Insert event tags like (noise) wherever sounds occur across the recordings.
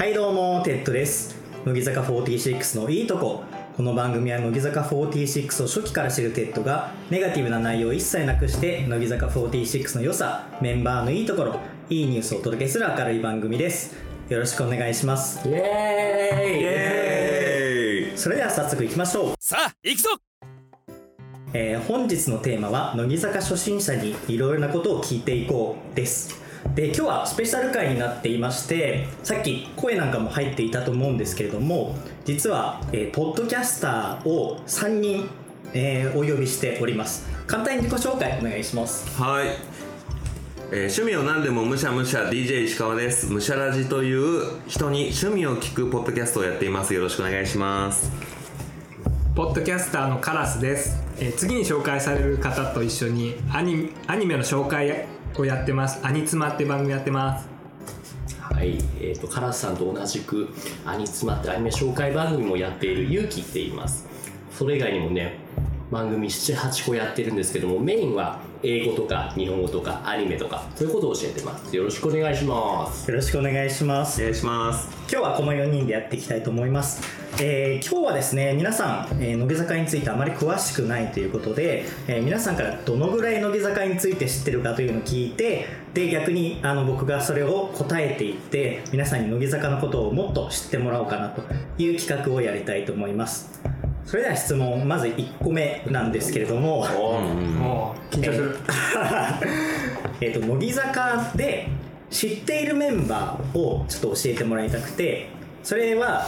はいどうもテッドです。乃木坂46のいいとこ。この番組は乃木坂46を初期から知るテッドがネガティブな内容を一切なくして乃木坂46の良さメンバーのいいところいいニュースをお届けする明るい番組です。よろしくお願いします。イエーイ。エーイ。それでは早速いきましょう。さあ行くぞ。えー本日のテーマは乃木坂初心者にいろいろなことを聞いていこうですで今日はスペシャル回になっていましてさっき声なんかも入っていたと思うんですけれども実は、えーポッドキャスターを3人、えーお呼びしております。簡単に自己紹介お願いします。はい、えー趣味を何でもむしゃむしゃ DJ 石川です。むしゃラジという人に趣味を聞くポッドキャストをやっています。よろしくお願いします。ポッドキャスターのカラスです、えー次に紹介される方と一緒にアニアニメの紹介をやってます。アニツマって番組やってます。はい、えー、とカラスさんと同じくアニツマってアニメ紹介番組もやっているゆうきって言います。それ以外にもね番組78個やってるんですけどもメインは英語とか日本語とかアニメとかそういうことを教えてます。よろしくお願いします。よろしくお願いします。お願いします今日はこの4人でやっていきたいと思います、えー今日はですね皆さん、えー乃木坂についてあまり詳しくないということで、えー皆さんからどのぐらい乃木坂について知ってるかというのを聞いてで逆にあの僕がそれを答えていって皆さんに乃木坂のことをもっと知ってもらおうかなという企画をやりたいと思います。それでは質問まず1個目なんですけれども。もう緊張する、(laughs) えっと乃木坂で知っているメンバーをちょっと教えてもらいたくてそれは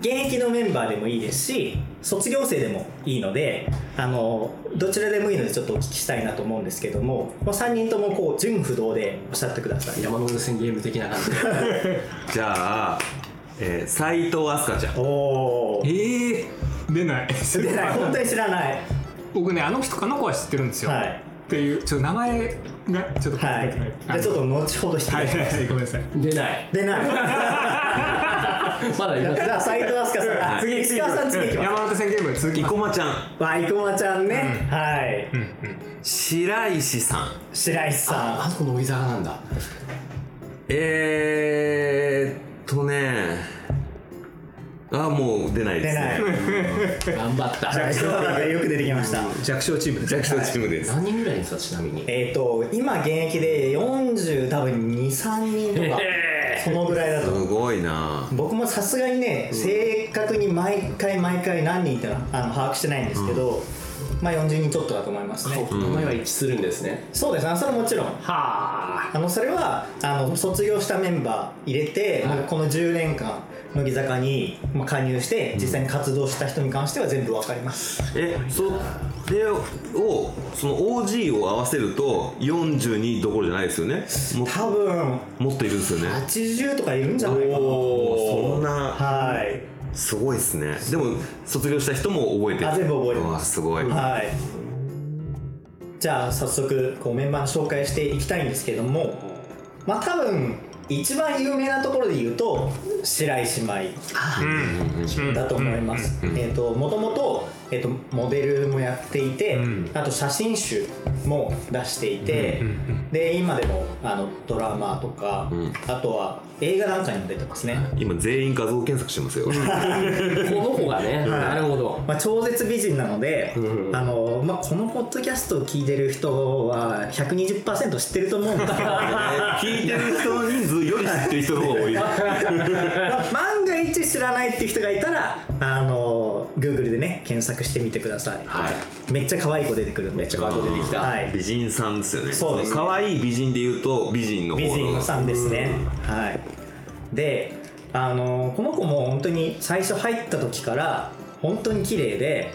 現役のメンバーでもいいですし卒業生でもいいのであのどちらでもいいのでちょっとお聞きしたいなと思うんですけどもこの3人ともこう順不動でおっしゃってください。山手線ゲーム的な感じ。で (laughs) じゃあ、えー、斉藤飛鳥ちゃん。おおえー、出ない。出ない。本当に知らない。僕ねあの人あの子は知ってるんですよ、はいっていう。ちょっと名前がちょっとはい。じゃあちょっと後ほどしてはいはい。はい。ごめんなさい。出ない。出ない。(laughs) まだいます。じゃあ斉藤飛鳥さん。あ次石川さん次行きます。山手線ゲーム続きます。生駒ちゃん。わ生駒ちゃんね、はい、白石さん。白石さん。ああそこ乃木坂なんだ。えー、っとねあもう出ないですね。頑張った。弱小よく出てきました。弱小チーム。です弱小チームです、何人ぐらいですかちなみに？えっ、と今現役で40多分23人とか、そのぐらいだすと。思う。ごいな。僕もさすがにね、正確に毎回毎回何人ってのはあの把握してないんですけど、まあ40人ちょっとだと思いますね。名前は一致するんですね。そうですね、それはもちろん。はあ。あのそれはあの卒業したメンバー入れて、はい。この10年間乃木坂にまあ加入して実際に活動した人に関しては全部わかります。えそれをその OG を合わせると42どころじゃないですよねも多分もっといるんですよね80とかいるんじゃないかな。そんなはい。すごいですねでも卒業した人も覚えてるあ全部覚えてますすごい、はい。じゃあ早速こうメンバーの紹介していきたいんですけども、まあ多分一番有名なところで言うと白石麻衣だと思います。えっ、ともともとえっ、とモデルもやっていて、ん。あと写真集も出していて、で今でもあのドラマとか、ん。あとは映画なんかにも出てますね。今全員画像検索してますよ。(laughs) この子がね、まあ、超絶美人なので、うん。あのまあ、このポッドキャストを聞いてる人は120%知ってると思うんですけど。(laughs) 聞いてる人の人数より知ってる人の方が多い。(laughs) まあ万が一知らないっていう人がいたらあの Google でね検索してみてください、はい。めっちゃ可愛い子出てくるんで。めっち可愛い子出てきた。はい、美人さんですよね。そうですね。可愛い美人で言うと美人の方美の人さんですね、はい。であのこの子も本当に最初入った時から本当に綺麗で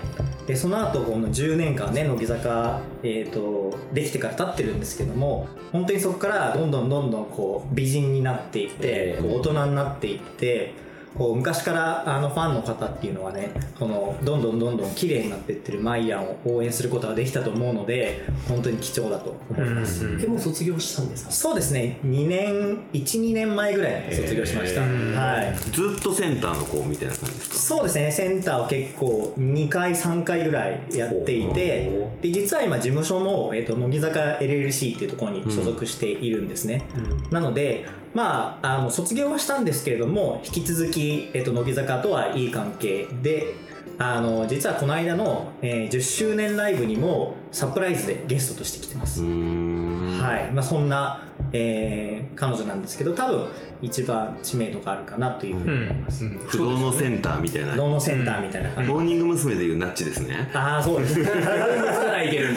でその後この10年間ね乃木坂、えー、とできてから経ってるんですけども本当にそこからどんどんどんどんこう美人になっていって、大人になっていってこう昔からあのファンの方っていうのはねこのどんどんどんどん綺麗になっていってるマイヤンを応援することができたと思うので本当に貴重だと思います、えもう卒業したんですか？そうですね。2年12年前ぐらいに卒業しました、はいはい。ずっとセンターの子みたいな感じですか？そうですね。センターを結構2回3回ぐらいやっていてで実は今事務所も、えー、と乃木坂 LLC っていうところに所属しているんですね、なのでまああの卒業はしたんですけれども引き続き、えー、と乃木坂とはいい関係であの実はこの間の、えー10周年ライブにもサプライズでゲストとして来てます。うーん。はい。まあ、そんな、えー彼女なんですけど多分一番知名度があるかなというふうに思います、不動のセンターみたいな。ノーノセンターみたいな感じ、モーニング娘。でいうナッチですね。ああそうです。ねらいける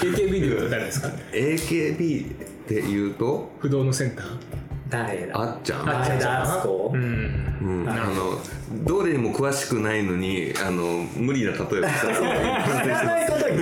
AKB で言うと誰ですか AKB で言うと？不動のセンター？誰だ？あっちゃん？前田敦子うん。うん、あのどれにも詳しくないのにあの無理な例えをしたら (laughs) 知らないことに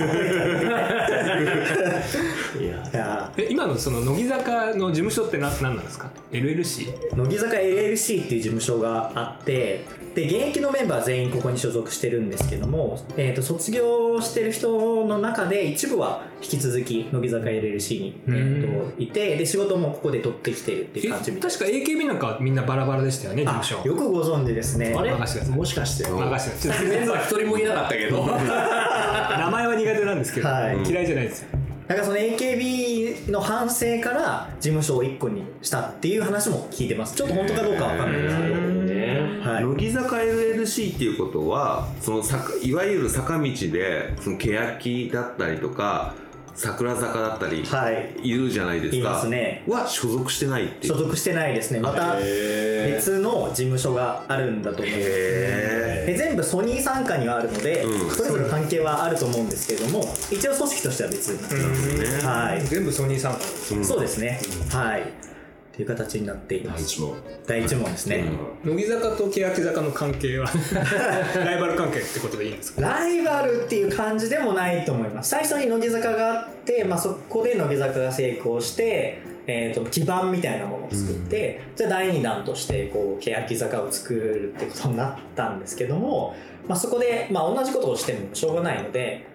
今のその乃木坂の事務所って何何なんですか？LLC? 乃木坂 LLC っていう事務所があってで現役のメンバー全員ここに所属してるんですけども、えー、と卒業してる人の中で一部は引き続き乃木坂 LLC に、えー、といてで仕事もここで取ってきてるっていう感じみたい確か AKB なんかはみんなバラバラでしたよね事務所。あよくご存知ですね。あれ？もしかして。任せてメンバー一人もいなかったけど。(laughs) 名前は苦手なんですけど、はい。嫌いじゃないですよなんかその AKB の反省から事務所を1個にしたっていう話も聞いてます。ちょっと本当かどうかわかんないですけど、ねはい、乃木坂 LLC っていうことはその坂いわゆる坂道でその欅だったりとか桜坂だったりはい。いるじゃないですか、いますね。は所属してないっていう。所属してないですね。また別の事務所があるんだと思いますへで全部ソニー傘下にはあるので、うん。それぞれ関係はあると思うんですけれども一応組織としては別になってます、ね。はい、全部ソニーさんそうですね、はいっていう形になっています。第一問。第一問ですね、乃木坂と欅坂の関係は？(laughs) ライバル関係ってことでいいんですか？ライバルっていう感じでもないと思います。最初に乃木坂があって、まあ、そこで乃木坂が成功して、えー、と基盤みたいなものを作って、じゃあ第2弾としてこう欅坂を作るってことになったんですけども、まあ、そこで、まあ、同じことをしてもしょうがないので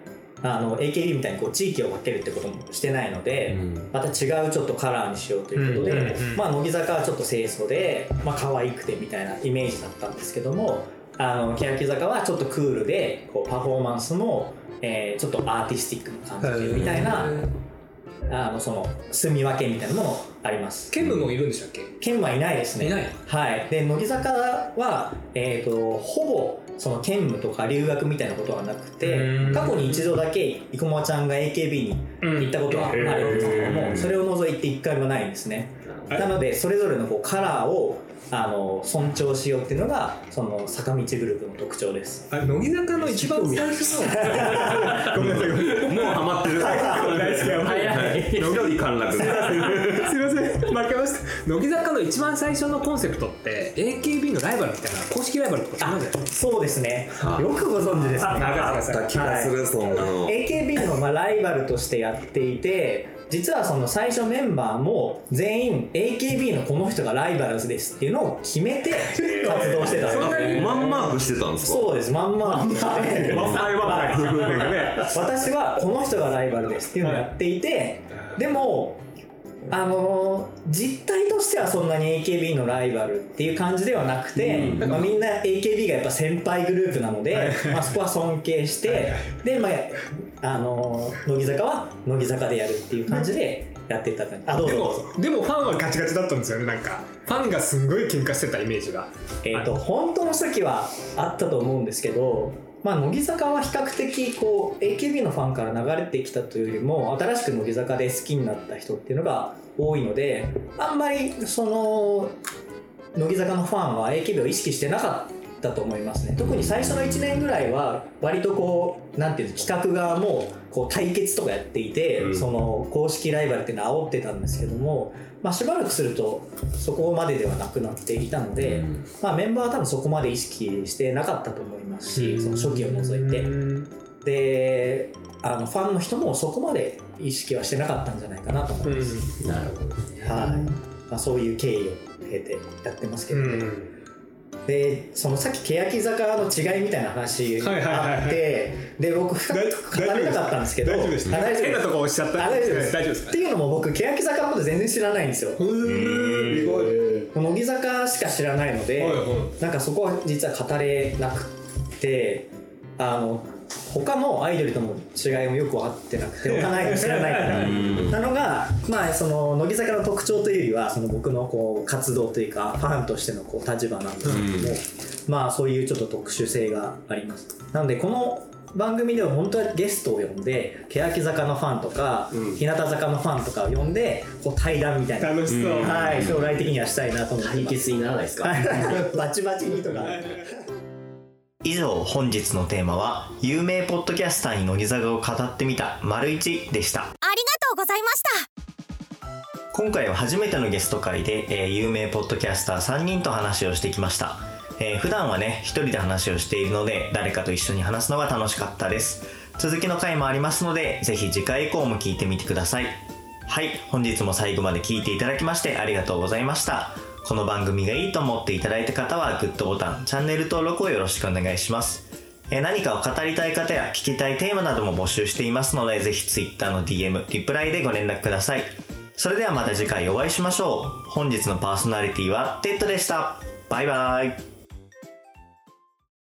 あの AKB みたいにこう地域を分けるってこともしてないので、また違うちょっとカラーにしようということで、うんうんうん。まあ、乃木坂はちょっと清楚で、まあ可愛くてみたいなイメージだったんですけどもあの欅坂はちょっとクールでこうパフォーマンスも、えーちょっとアーティスティックな感じでみたいなあのその住み分けみたいなものもあります。ケムもいるんでしたっけ？県はいないですね。いない。はい。で乃木坂は、えー、とほぼその兼務とか留学みたいなことはなくてうん。過去に一度だけ生駒ちゃんが AKB に行ったことはあるんですけども、うん。それを除いて一回もないんですね。なのでそれぞれのこうカラーをあの尊重しようっていうのがその坂道グループの特徴です。あ乃木坂の一番最初の。(laughs) ごめんなさい。ごめんなさいもうハマってる。大好きや早い一人陥落 (laughs) すいません。負けました。乃木坂の一番最初のコンセプトって AKB のライバルみたいな公式ライバルとかそうじゃないそうですね。あ。よくご存知ですね。あった気がする、そんなの。AKB のまあライバルとしてやっていて実はその最初メンバーも全員 AKB のこの人がライバルですっていうのを決めて活動してたんです。あねマンマークしてたんですか？そうですまんまワンマイワンマイね私はこの人がライバルですっていうのをやっていてでもあのー実態としてはそんなに AKB のライバルっていう感じではなくて、まあ、みんな AKB がやっぱ先輩グループなので、まあ、そこは尊敬してで、まああのー乃木坂は乃木坂でやるっていう感じでやってたあどうでもぞ。でもファンはガチガチだったんですよねなんか。ファンがすんごい喧嘩してたイメージが。えー、と本当の初期はあったと思うんですけど、まあ、乃木坂は比較的こう AKB のファンから流れてきたというよりも新しく乃木坂で好きになった人っていうのが多いのであんまりその乃木坂のファンは AKB を意識してなかったと思いますね。特に最初の1年ぐらいは割とこうなんていうの企画側もこう対決とかやっていて、うん。その公式ライバルっていうのを煽ってたんですけども、まあ、しばらくするとそこまでではなくなっていたので、うん。まあ、メンバーは多分そこまで意識してなかったと思いますし、その初期を除いて。であのファンの人もそこまで意識はしてなかったんじゃないかなと思います、なるほど。はい。まあ、そういう経緯を経てやってますけど、ね。うんでそのさっき欅坂の違いみたいな話があってで僕語りたかったんですけど大丈夫です変なとこ押しちゃった？あ大丈夫です。大丈夫ですっていうのも僕欅坂のこと全然知らないんですよ。乃木坂しか知らないので、なんかそこは実は語れなくてあの他のアイドルとの違いもよく分かってなくて (laughs) 他のアイドル知らないから。なのがまあその乃木坂の特徴というよりはその僕のこう活動というかファンとしてのこう立場なんですけども、まあそういうちょっと特殊性があります。なのでこの番組では本当はゲストを呼んで欅坂のファンとか、日向坂のファンとかを呼んでこう対談みたいな。楽しそう、はい、将来的にはしたいなと思って対。決にならないですか？バチバチにとか。以上、本日のテーマは、有名ポッドキャスターに乃木坂を語ってみた、丸一でした。ありがとうございました今回は初めてのゲスト会で、えー有名ポッドキャスター3人と話をしてきました。えー普段はね、一人で話をしているので、誰かと一緒に話すのが楽しかったです。続きの回もありますので、ぜひ次回以降も聞いてみてください。はい、本日も最後まで聞いていただきましてありがとうございました。この番組がいいと思っていただいた方は、グッドボタン、チャンネル登録をよろしくお願いします。え何かを語りたい方や聞きたいテーマなども募集していますので、ぜひ Twitter の DM、リプライでご連絡ください。それではまた次回お会いしましょう。本日のパーソナリティはテッドでした。バイバイ。